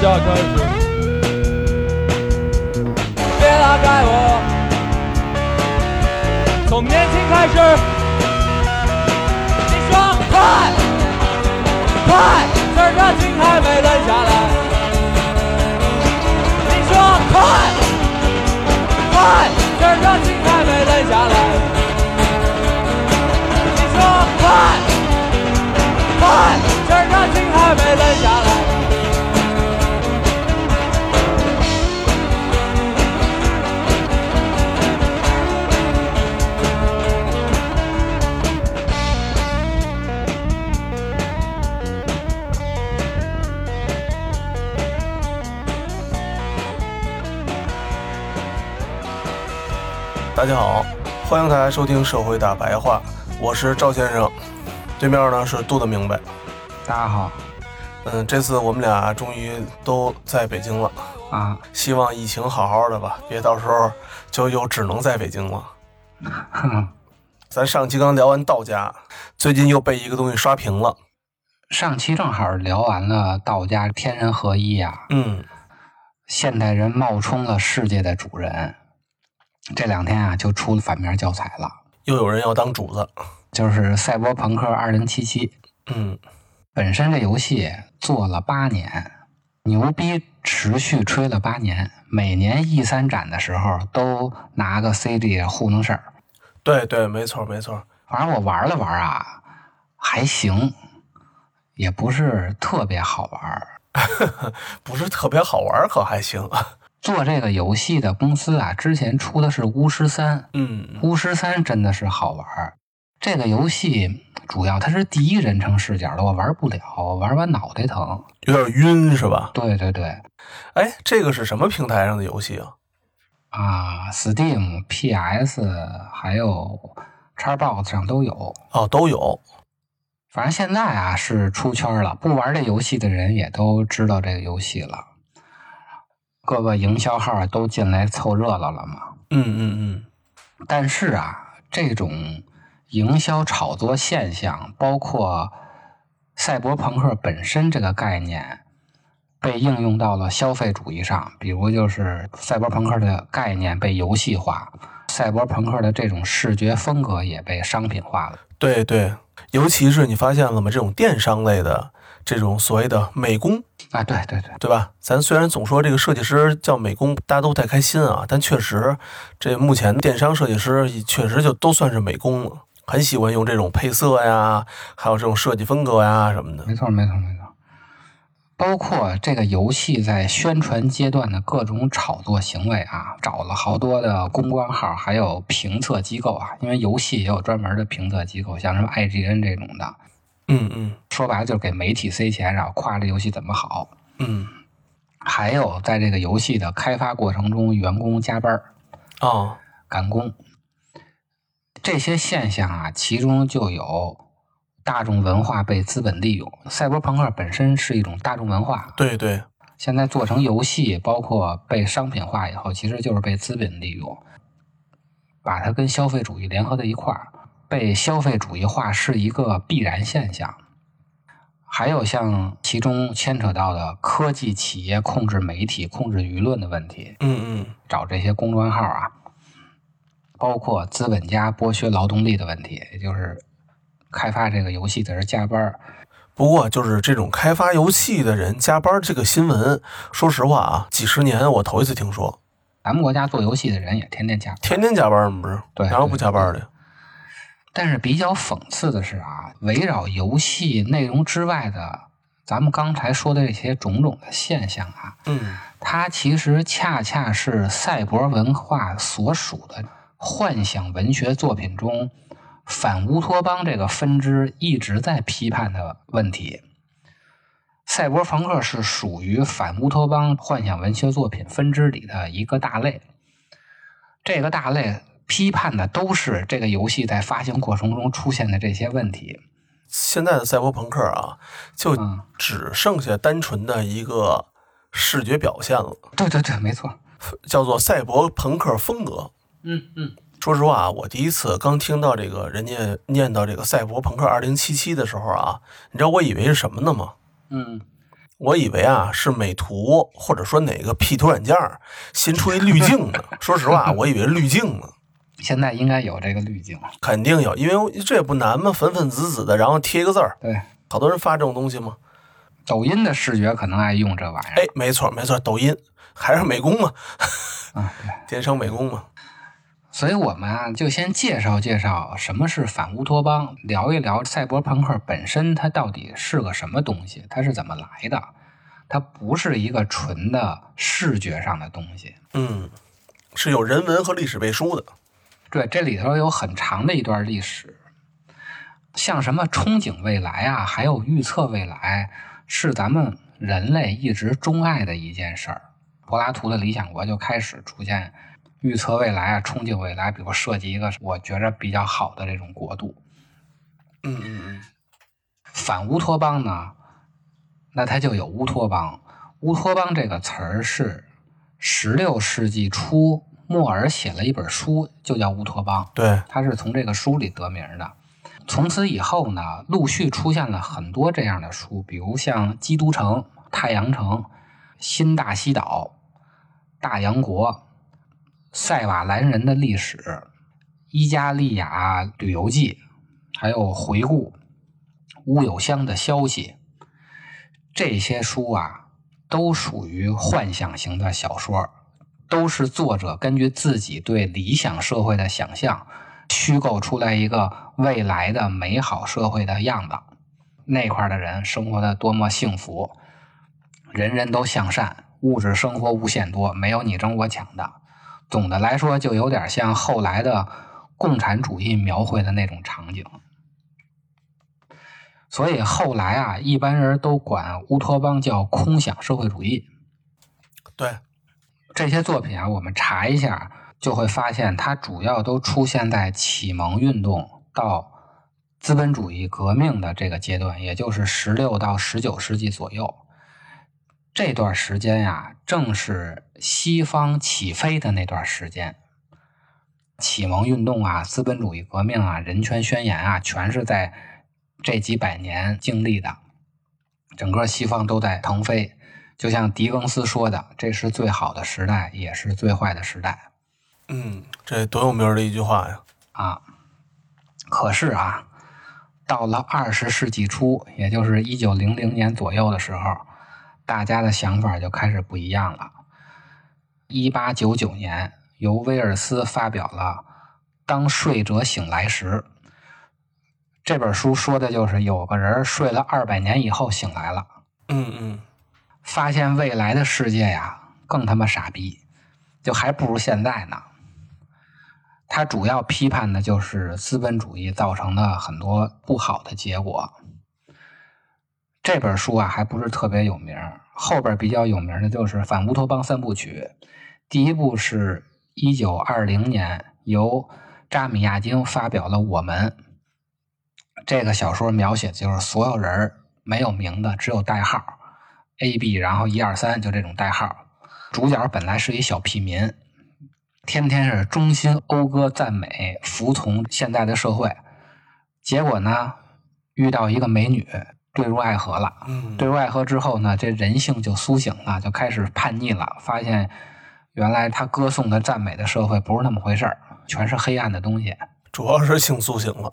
下开始。别拉开我，从年轻开始。你说快！快，这热情还没冷下来。大家好，欢迎大家收听《社会大白话》，我是赵先生，对面呢是杜的明白。大家好嗯，这次我们俩终于都在北京了，啊，希望疫情好好的吧，别到时候就又只能在北京了。咱上期刚聊完道家，最近又被一个东西刷屏了。上期正好聊完了道家天人合一啊，嗯，现代人冒充了世界的主人。这两天啊，就出了反面教材了，又有人要当主子。就是《赛博朋克2077》。嗯，本身这游戏做了八年，牛逼持续吹了八年，每年 E 三展的时候都拿个 CD 糊弄事儿。对对，没错没错。反正我玩了玩啊，还行，也不是特别好玩。不是特别好玩，可还行。做这个游戏的公司啊，之前出的是巫师三，嗯，巫师三真的是好玩儿。这个游戏主要它是第一人称视角的，我玩不了，我玩完脑袋疼。有点晕是吧？对对对，哎，这个是什么平台上的游戏啊？啊，Steam、PS 还有 Xbox 上都有。哦，都有。反正现在啊是出圈了，不玩这游戏的人也都知道这个游戏了。各个营销号都进来凑热闹了嘛。嗯嗯嗯，但是啊，这种营销炒作现象，包括赛博朋克本身这个概念，被应用到了消费主义上。比如，就是赛博朋克的概念被游戏化，赛博朋克的这种视觉风格也被商品化了。对对，尤其是你发现了吗？这种电商类的这种所谓的美工，啊，对对对，对吧？咱虽然总说这个设计师叫美工，大家都不太开心啊，但确实，这目前电商设计师确实就都算是美工了，很喜欢用这种配色呀，还有这种设计风格呀什么的。没错没错没错。包括这个游戏在宣传阶段的各种炒作行为啊，找了好多的公关号，还有评测机构啊，因为游戏也有专门的评测机构，像什么 IGN 这种的，嗯嗯。说白了就是给媒体塞钱，然后夸这游戏怎么好。嗯，还有在这个游戏的开发过程中，员工加班儿哦，赶工，这些现象啊，其中就有大众文化被资本利用。赛博朋克本身是一种大众文化，对对，现在做成游戏，包括被商品化以后，其实就是被资本利用，把它跟消费主义联合在一块儿，被消费主义化是一个必然现象。还有像其中牵扯到的科技企业控制媒体、控制舆论的问题，嗯嗯，找这些公众号啊，包括资本家剥削劳动力的问题，也就是开发这个游戏的人加班，不过就是这种开发游戏的人加班这个新闻，说实话啊，几十年我头一次听说，咱们国家做游戏的人也天天加班。天天加班吗？不是，对哪有不加班的？但是比较讽刺的是啊，围绕游戏内容之外的，咱们刚才说的这些种种的现象啊，嗯，它其实恰恰是赛博文化所属的幻想文学作品中反乌托邦这个分支一直在批判的问题。赛博朋克是属于反乌托邦幻想文学作品分支里的一个大类。这个大类批判的都是这个游戏在发行过程中出现的这些问题。现在的赛博朋克啊，就嗯只剩下单纯的一个视觉表现了，对对对，没错。叫做赛博朋克风格。嗯嗯说实话啊，我第一次刚听到这个人家念到这个赛博朋克二零七七的时候啊，你知道我以为是什么呢吗？嗯，我以为啊是美图或者说哪个 P 图软件儿新出一滤镜呢。说实话，我以为滤镜呢，现在应该有这个滤镜。肯定有，因为这也不难嘛，粉粉紫紫的，然后贴一个字儿，对，好多人发这种东西嘛。抖音的视觉可能爱用这玩意儿。哎，没错没错，抖音还是美工嘛，啊，对。电商美工嘛。所以我们啊，就先介绍介绍什么是反乌托邦，聊一聊赛博朋克本身它到底是个什么东西，它是怎么来的。它不是一个纯的视觉上的东西。嗯，是有人文和历史背书的。对，这里头有很长的一段历史，像什么憧憬未来啊，还有预测未来，是咱们人类一直钟爱的一件事儿。柏拉图的理想国就开始出现预测未来啊，憧憬未来，比如设计一个我觉着比较好的这种国度。嗯嗯嗯，反乌托邦呢，那它就有乌托邦。乌托邦这个词儿是十六世纪初莫尔写了一本书，就叫《乌托邦》。对，他是从这个书里得名的。从此以后呢，陆续出现了很多这样的书，比如像《基督城》《太阳城》《新大西岛》《大洋国》《塞瓦兰人的历史》《伊加利亚旅游记》，还有《回顾》《乌有乡的消息》。这些书啊，都属于幻想型的小说，都是作者根据自己对理想社会的想象，虚构出来一个未来的美好社会的样子。那块的人生活的多么幸福，人人都向善，物质生活无限多，没有你争我抢的。总的来说，就有点像后来的共产主义描绘的那种场景。所以后来啊，一般人都管乌托邦叫空想社会主义。对，这些作品啊，我们查一下就会发现，它主要都出现在启蒙运动到资本主义革命的这个阶段，也就是十六到十九世纪左右。这段时间呀、正是西方起飞的那段时间。启蒙运动啊，资本主义革命啊，人权宣言啊，全是在这几百年经历的。整个西方都在腾飞，就像狄更斯说的：“这是最好的时代，也是最坏的时代。嗯，这多有名的一句话呀。”啊，可是啊，到了二十世纪初，也就是一九零零年左右的时候，大家的想法就开始不一样了。一八九九年，由威尔斯发表了《当睡者醒来时》这本书，说的就是有个人睡了二百年以后醒来了，嗯嗯，发现未来的世界呀更他妈傻逼，就还不如现在呢。他主要批判的就是资本主义造成的很多不好的结果。这本书啊还不是特别有名，后边比较有名的就是《反乌托邦三部曲》，第一部是一九二零年由扎米亚京发表了《我们》这个小说，描写就是所有人没有名字，只有代号 A、B，然后一二三，就这种代号。主角本来是一小屁民，天天是衷心讴歌赞美，服从现在的社会。结果呢，遇到一个美女，坠入爱河了。嗯，坠入爱河之后呢，这人性就苏醒了，就开始叛逆了，发现原来他歌颂的赞美的社会不是那么回事儿，全是黑暗的东西，主要是性苏醒了，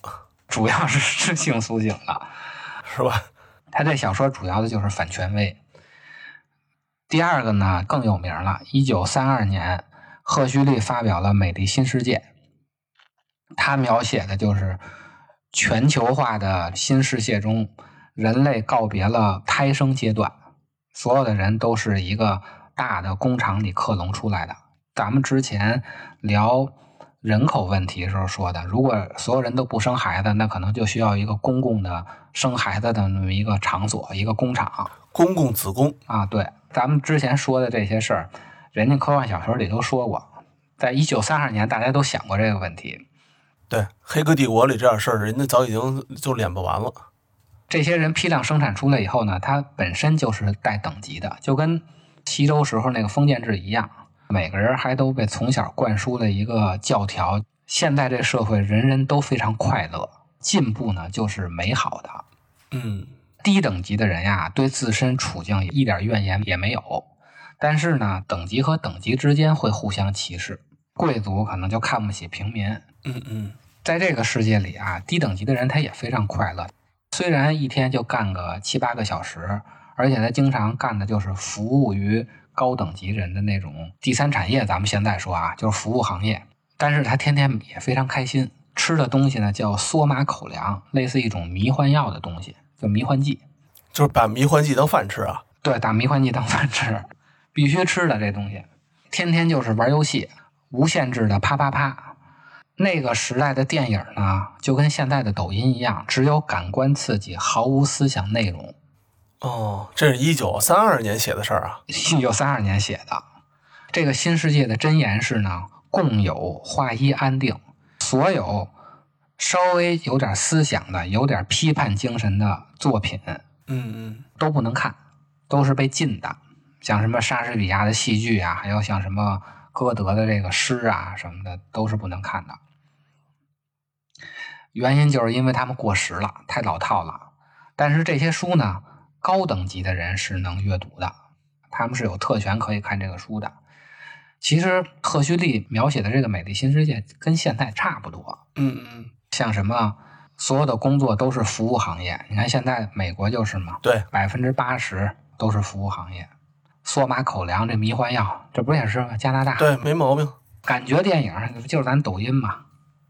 主要是是性苏醒了。是吧？他这小说主要的就是反权威。第二个呢更有名了，一九三二年，赫胥黎发表了《美丽新世界》，他描写的就是全球化的新世界中，人类告别了胎生阶段，所有的人都是一个大的工厂里克隆出来的。咱们之前聊人口问题的时候说的，如果所有人都不生孩子，那可能就需要一个公共的生孩子的那么一个场所，一个工厂。公共子宫，啊，对，咱们之前说的这些事儿，人家科幻小说里都说过，在一九三二年，大家都想过这个问题。对，《黑客帝国》里这点事儿，人家早已经就脸不完了。这些人批量生产出来以后呢，它本身就是带等级的，就跟西周时候那个封建制一样，每个人还都被从小灌输了一个教条。现在这社会人人都非常快乐，进步呢就是美好的。嗯低等级的人呀，对自身处境一点怨言也没有，但是呢，等级和等级之间会互相歧视，贵族可能就看不起平民。嗯嗯，在这个世界里啊，低等级的人他也非常快乐，虽然一天就干个七八个小时，而且他经常干的就是服务于高等级人的那种第三产业。咱们现在说啊，就是服务行业，但是他天天也非常开心，吃的东西呢叫梭马口粮，类似一种迷幻药的东西，叫迷幻剂。就是把迷幻剂当饭吃啊。对，打迷幻剂当饭吃，必须吃的这东西，天天就是玩游戏，无限制的啪啪啪。那个时代的电影呢，就跟现在的抖音一样，只有感官刺激，毫无思想内容。哦，这是一九三二年写的事儿啊。一九三二年写的，这个新世界的箴言是呢：共有化一安定。所有稍微有点思想的、有点批判精神的作品嗯嗯，都不能看，都是被禁的。像什么莎士比亚的戏剧啊，还有像什么歌德的这个诗啊什么的，都是不能看的。原因就是因为他们过时了，太老套了。但是这些书呢，高等级的人是能阅读的，他们是有特权可以看这个书的。其实赫胥黎描写的这个美丽新世界跟现在差不多，嗯嗯，像什么所有的工作都是服务行业，你看现在美国就是嘛，对，百分之八十都是服务行业。缩马口粮这迷幻药，这不也是吗？加拿大对，没毛病。感觉电影就是咱抖音嘛，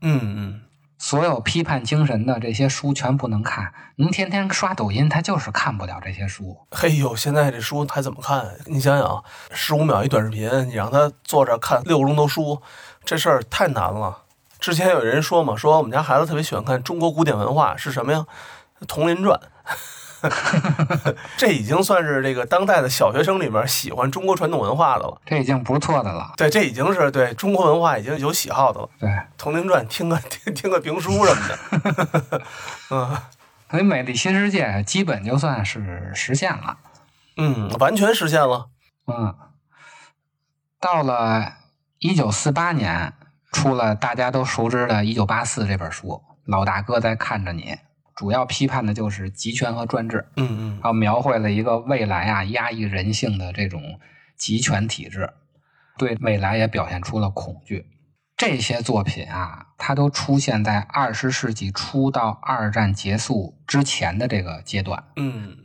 嗯嗯，所有批判精神的这些书全不能看。您天天刷抖音，他就是看不了这些书。嘿呦，现在这书还怎么看？你想想，十五秒一短视频，你让他坐着看六个钟头书，这事儿太难了。之前有人说嘛，说我们家孩子特别喜欢看中国古典文化，是什么呀？《童林传》。这已经算是这个当代的小学生里面喜欢中国传统文化的了。这已经不错的了。对，这已经是对中国文化已经有喜好的了。对，《童林传》听个 听听个评书什么的。嗯所以美丽新世界基本就算是实现了。嗯，完全实现了。嗯，到了一九四八年，出了大家都熟知的《一九八四》这本书，老大哥在看着你，主要批判的就是集权和专制，嗯嗯然后描绘了一个未来啊压抑人性的这种集权体制，对未来也表现出了恐惧。这些作品啊，它都出现在二十世纪初到二战结束之前的这个阶段，嗯，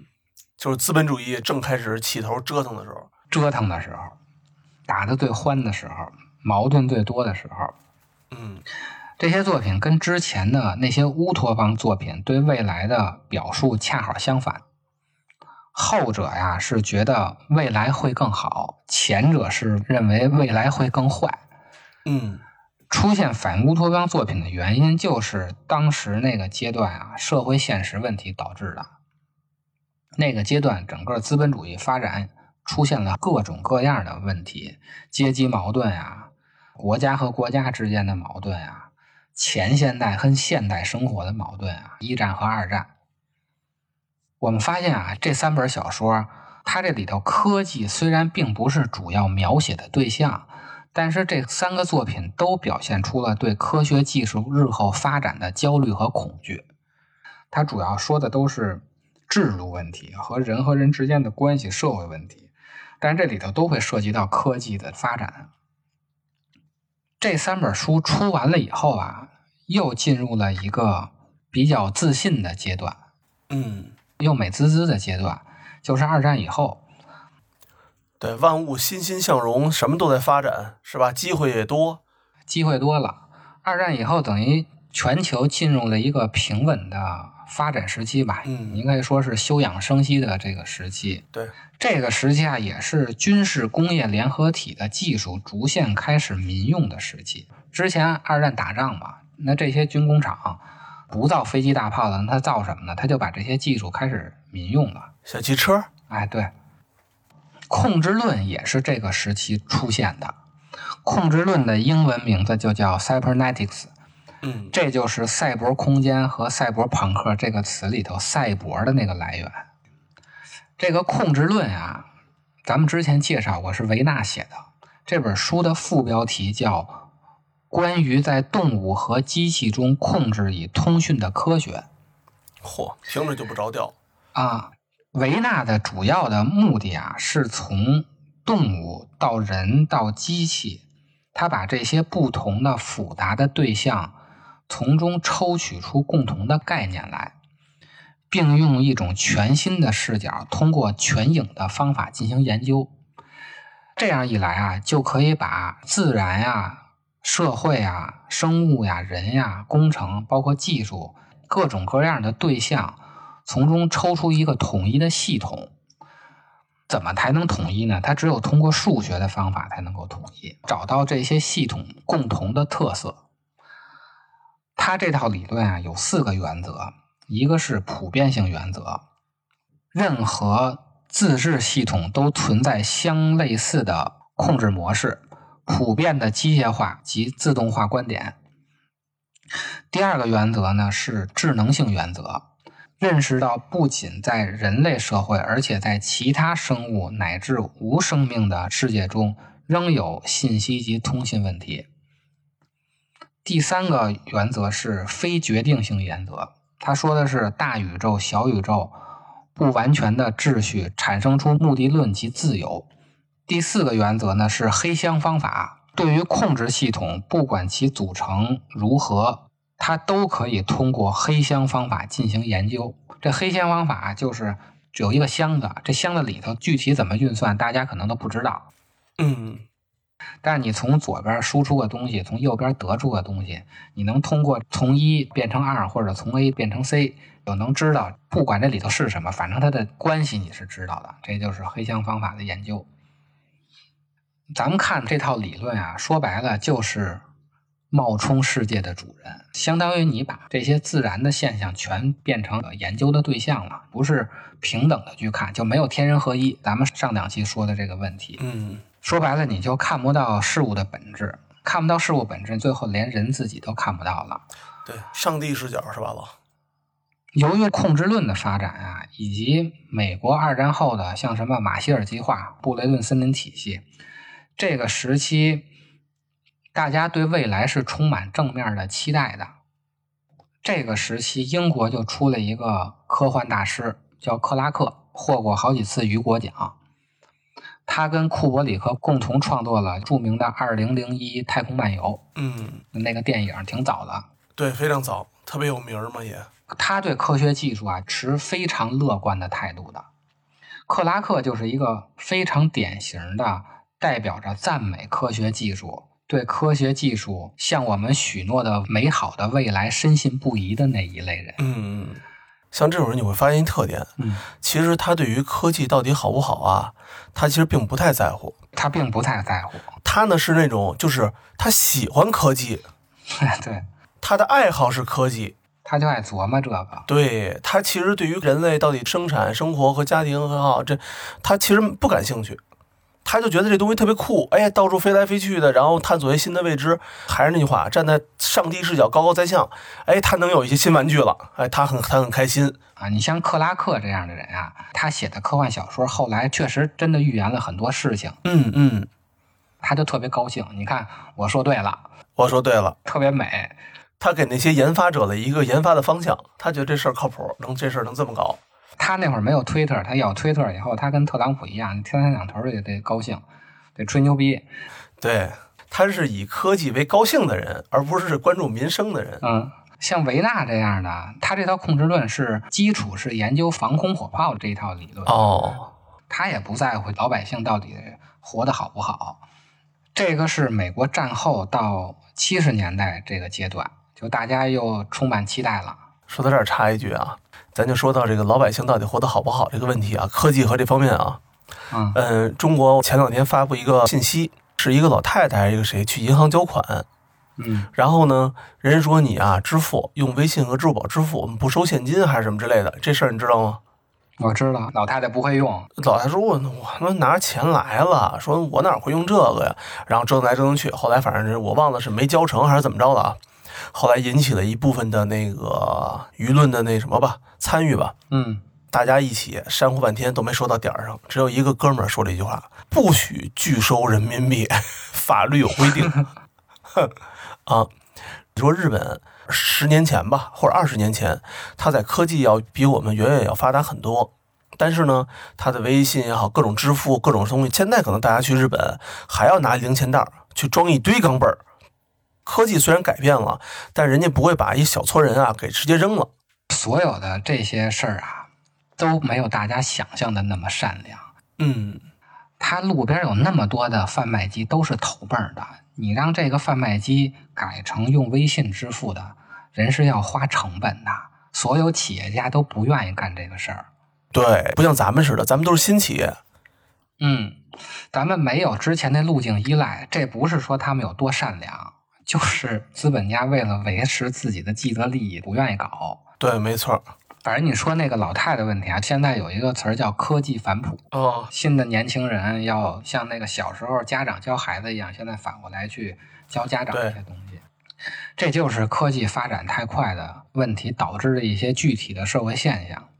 就是资本主义正开始起头折腾的时候。折腾的时候，打得最欢的时候，矛盾最多的时候，嗯这些作品跟之前的那些乌托邦作品对未来的表述恰好相反。后者呀是觉得未来会更好，前者是认为未来会更坏。嗯出现反乌托邦作品的原因，就是当时那个阶段啊，社会现实问题导致的。那个阶段，整个资本主义发展出现了各种各样的问题，阶级矛盾啊，国家和国家之间的矛盾啊，前现代和现代生活的矛盾啊，一战和二战。我们发现啊，这三本小说，它这里头科技虽然并不是主要描写的对象，但是这三个作品都表现出了对科学技术日后发展的焦虑和恐惧。它主要说的都是制度问题和人和人之间的关系、社会问题，但这里头都会涉及到科技的发展。这三本书出完了以后啊，又进入了一个比较自信的阶段，嗯，又美滋滋的阶段，就是二战以后。对，万物欣欣向荣，什么都在发展，是吧？机会也多。机会多了。二战以后，等于全球进入了一个平稳的发展时期吧，嗯应该说是休养生息的这个时期。对，这个时期啊，也是军事工业联合体的技术逐渐开始民用的时期。之前二战打仗嘛，那这些军工厂不造飞机大炮的，那它造什么呢？他就把这些技术开始民用了。小汽车，哎，对，控制论也是这个时期出现的。控制论的英文名字就叫 cybernetics，嗯，这就是赛博空间和赛博朋克这个词里头“赛博”的那个来源。这个控制论啊，咱们之前介绍过，是维纳写的。这本书的副标题叫《关于在动物和机器中控制与通讯的科学》。嚯，听着就不着调。啊，维纳的主要的目的啊，是从动物到人到机器，他把这些不同的复杂的对象，从中抽取出共同的概念来，并用一种全新的视角，通过全影的方法进行研究。这样一来啊，就可以把自然呀、社会啊、生物呀、人呀、工程，包括技术各种各样的对象。从中抽出一个统一的系统，怎么才能统一呢？它只有通过数学的方法才能够统一，找到这些系统共同的特色。它这套理论啊有四个原则，一个是普遍性原则，任何自治系统都存在相类似的控制模式，普遍的机械化及自动化观点。第二个原则呢是智能性原则。认识到，不仅在人类社会，而且在其他生物乃至无生命的世界中，仍有信息及通信问题。第三个原则是非决定性原则，他说的是大宇宙、小宇宙不完全的秩序产生出目的论及自由。第四个原则呢是黑箱方法，对于控制系统，不管其组成如何。它都可以通过黑箱方法进行研究。这黑箱方法就是有一个箱子，这箱子里头具体怎么运算，大家可能都不知道。嗯，但你从左边输出个东西，从右边得出个东西，你能通过从一变成二，或者从 A 变成 C，就能知道，不管这里头是什么，反正它的关系你是知道的。这就是黑箱方法的研究。咱们看这套理论啊，说白了就是。冒充世界的主人，相当于你把这些自然的现象全变成研究的对象了，不是平等的去看，就没有天人合一。咱们上两期说的这个问题，嗯，说白了，你就看不到事物的本质，看不到事物本质，最后连人自己都看不到了。对，上帝视角是吧？老，由于控制论的发展啊，以及美国二战后的像什么马歇尔计划、布雷顿森林体系，这个时期。大家对未来是充满正面的期待的。这个时期，英国就出了一个科幻大师，叫克拉克，获过好几次雨果奖。他跟库伯里克共同创作了著名的《二零零一太空漫游》。嗯，那个电影挺早的。对，非常早，特别有名嘛也。他对科学技术啊持非常乐观的态度的。克拉克就是一个非常典型的代表着赞美科学技术。对科学技术向我们许诺的美好的未来深信不疑的那一类人，嗯，像这种人你会发现一特点，嗯，其实他对于科技到底好不好啊，他其实并不太在乎，他并不太在乎，他呢是那种就是他喜欢科技，对，他的爱好是科技，他就爱琢磨这个，对他其实对于人类到底生产生活和家庭很好，这他其实不感兴趣。他就觉得这东西特别酷，哎，到处飞来飞去的，然后探索一些新的未知。还是那句话，站在上帝视角，高高在上，哎，他能有一些新玩具了，哎，他很他很开心啊。你像克拉克这样的人啊，他写的科幻小说后来确实真的预言了很多事情，嗯嗯，他就特别高兴。你看，我说对了，我说对了，特别美。他给那些研发者的一个研发的方向，他觉得这事儿靠谱，能这事儿能这么搞。他那会儿没有推特，他有推特以后，他跟特朗普一样，天天两头也得高兴，得吹牛逼。对，他是以科技为高兴的人，而不是关注民生的人。嗯，像维纳这样的，他这套控制论是基础，是研究防空火炮这一套理论。哦，他也不在乎老百姓到底活得好不好。这个是美国战后到七十年代这个阶段，就大家又充满期待了。说到这儿插一句啊。咱就说到这个老百姓到底活得好不好这个问题啊，科技和这方面啊，嗯，中国前两天发布一个信息，是一个老太太还是一个谁去银行交款，嗯，然后呢，人说你啊支付用微信和支付宝支付，我们不收现金还是什么之类的，这事儿你知道吗？我知道老太太不会用，老太太说我我他妈拿着钱来了，说我哪会用这个呀？然后折腾来折腾去，后来反正是我忘了是没交成还是怎么着了啊。后来引起了一部分的那个舆论的那什么吧，参与吧，嗯，大家一起煽呼半天都没说到点儿上，只有一个哥们儿说了一句话：不许拒收人民币，法律有规定。哼 啊，你说日本十年前吧，或者二十年前，它在科技要比我们远远要发达很多。但是呢，它的微信也好，各种支付、各种东西，现在可能大家去日本还要拿零钱袋去装一堆钢镚儿。科技虽然改变了，但人家不会把一小撮人啊给直接扔了。所有的这些事儿啊，都没有大家想象的那么善良。嗯，他路边有那么多的贩卖机，都是投泵儿的。你让这个贩卖机改成用微信支付的，人是要花成本的。所有企业家都不愿意干这个事儿。对，不像咱们似的，咱们都是新企业。嗯，咱们没有之前那路径依赖，这不是说他们有多善良，就是资本家为了维持自己的既得利益，不愿意搞。对，没错。反正你说那个老太太问题啊，现在有一个词儿叫科技反哺。哦，新的年轻人要像那个小时候家长教孩子一样，现在反过来去教家长对这些东西，这就是科技发展太快的问题导致的一些具体的社会现象。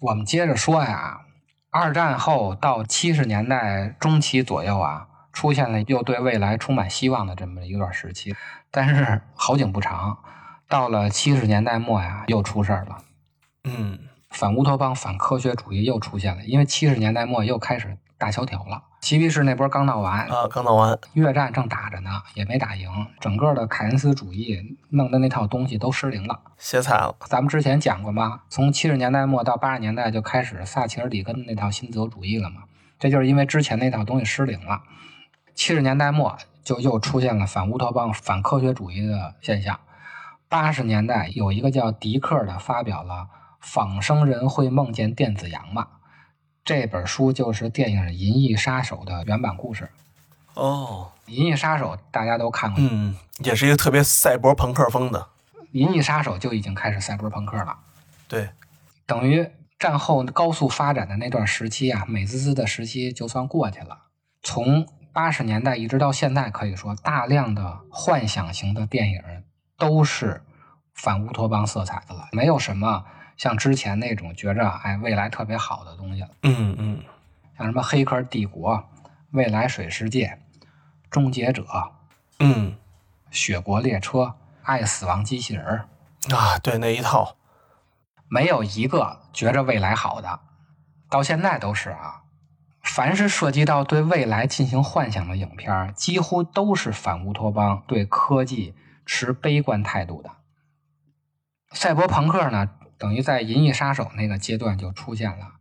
我们接着说呀，二战后到七十年代中期左右啊，出现了又对未来充满希望的这么一段时期，但是好景不长，到了七十年代末呀，又出事儿了。嗯，反乌托邦、反科学主义又出现了，因为七十年代末又开始大萧条了。嬉皮士那波刚闹完，啊，刚闹完。越战正打着呢，也没打赢，整个的凯恩斯主义弄的那套东西都失灵了。歇菜了。咱们之前讲过嘛，从七十年代末到八十年代就开始撒切尔里根的那套新自由主义了嘛，这就是因为之前那套东西失灵了。七十年代末就又出现了反乌托邦、反科学主义的现象。八十年代有一个叫迪克的发表了《仿生人会梦见电子羊吗》这本书，就是电影《银翼杀手》的原版故事。哦，《银翼杀手》大家都看过，嗯，也是一个特别赛博朋克风的。银翼杀手》就已经开始赛博朋克了。对，等于战后高速发展的那段时期啊，美滋滋的时期就算过去了。从八十年代一直到现在，可以说大量的幻想型的电影都是反乌托邦色彩的了，没有什么像之前那种觉着哎未来特别好的东西了，嗯嗯，像什么《黑客帝国》《未来水世界》《终结者》《嗯雪国列车》《爱死亡机器人》。啊，对那一套。没有一个觉着未来好的，到现在都是啊。凡是涉及到对未来进行幻想的影片，几乎都是反乌托邦、对科技持悲观态度的。赛博朋克呢，等于在《银翼杀手》那个阶段就出现了，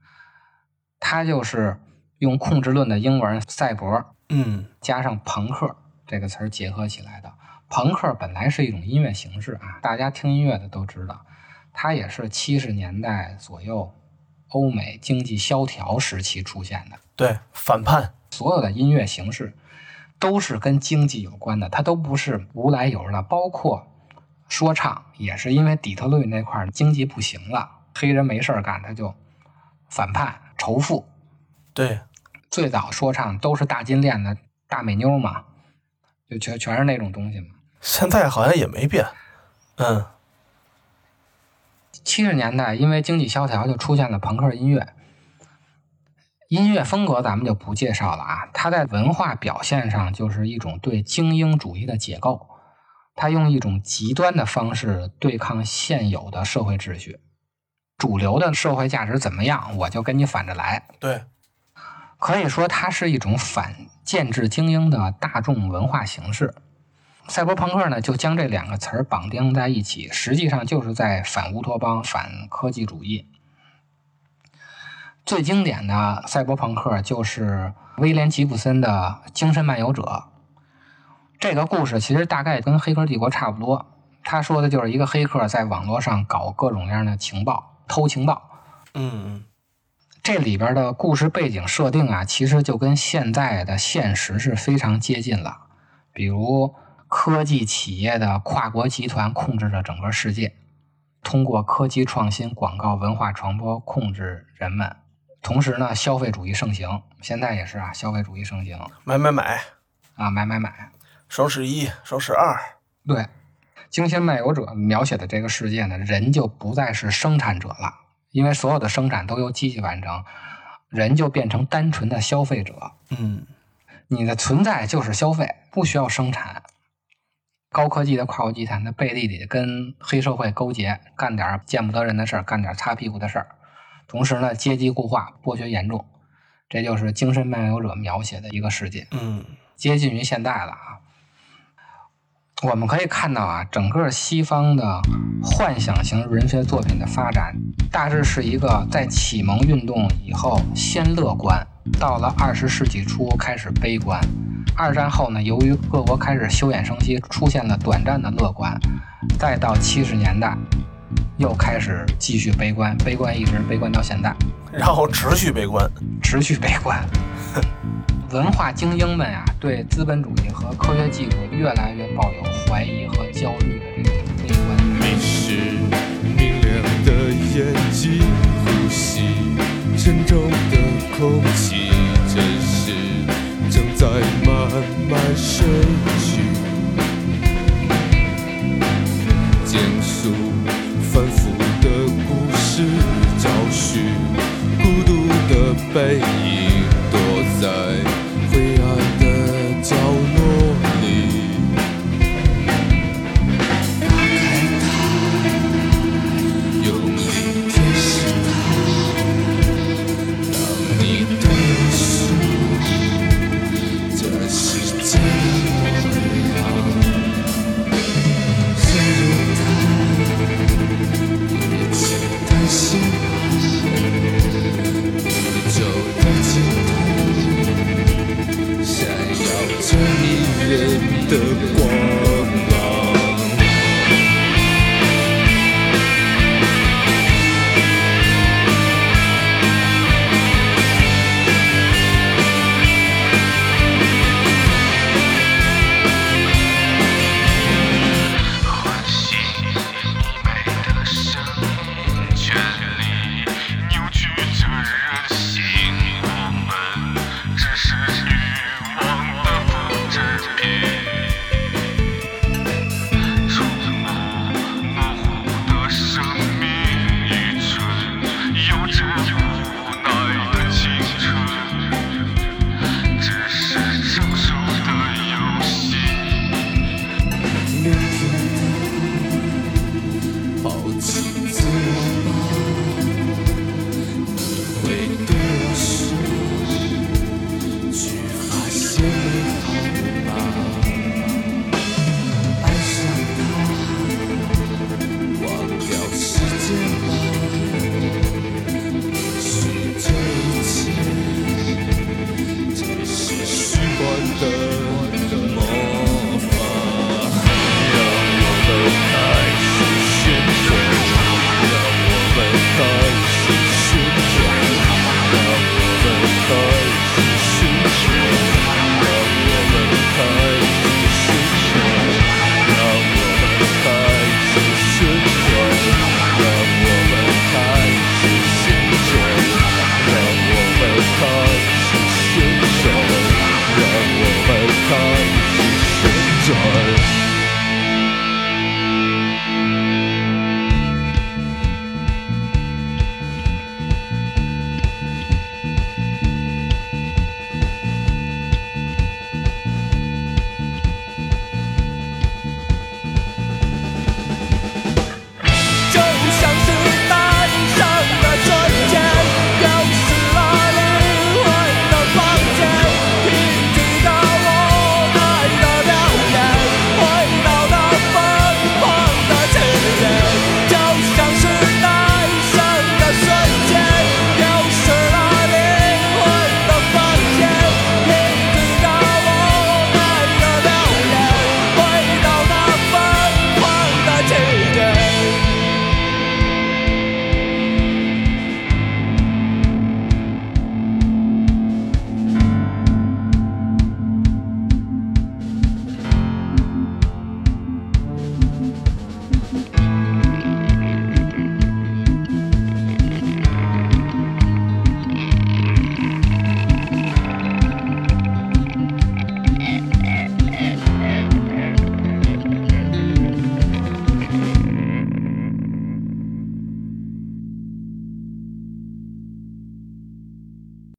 它就是用控制论的英文“赛博”嗯加上朋克这个词儿结合起来的。朋克本来是一种音乐形式啊，大家听音乐的都知道，它也是七十年代左右欧美经济萧条时期出现的。对，反叛。所有的音乐形式都是跟经济有关的，它都不是无来由的。包括说唱，也是因为底特律那块经济不行了，黑人没事儿干，他就反叛仇富。对，最早说唱都是大金链子、大美妞嘛，就全全是那种东西嘛。现在好像也没变。嗯七十年代因为经济萧条，就出现了朋克音乐。音乐风格咱们就不介绍了啊，它在文化表现上就是一种对精英主义的解构，它用一种极端的方式对抗现有的社会秩序，主流的社会价值怎么样，我就跟你反着来。对，可以说它是一种反建制精英的大众文化形式。赛博朋克呢，就将这两个词儿绑定在一起，实际上就是在反乌托邦、反科技主义。最经典的赛博朋克就是威廉·吉布森的《精神漫游者》。这个故事其实大概跟《黑客帝国》差不多，他说的就是一个黑客在网络上搞各种各样的情报，偷情报。嗯嗯这里边的故事背景设定啊，其实就跟现在的现实是非常接近了。比如科技企业的跨国集团控制着整个世界，通过科技创新、广告文化传播控制人们。同时呢，消费主义盛行，现在也是啊，消费主义盛行买买买，啊，买买买。双十一、双十二，对，《惊心漫游者》描写的这个世界呢，人就不再是生产者了，因为所有的生产都由机器完成，人就变成单纯的消费者。嗯，你的存在就是消费，不需要生产。高科技的跨国集团的背地里跟黑社会勾结，干点见不得人的事儿，干点擦屁股的事儿。同时呢，阶级固化、剥削严重，这就是《精神漫游者》描写的一个世界。嗯，接近于现代了啊。我们可以看到啊，整个西方的幻想型文学作品的发展，大致是一个在启蒙运动以后先乐观，到了二十世纪初开始悲观。二战后呢，由于各国开始休养生息，出现了短暂的乐观，再到七十年代，又开始继续悲观，悲观一直悲观到现在。然后持续悲观，持续悲观。文化精英们啊，对资本主义和科学技术越来越抱有怀疑和焦虑的这种悲观。迷失明亮的眼睛，呼吸沉重的空气，真实正在慢慢失去。简述反复的故事，找寻孤独的背影，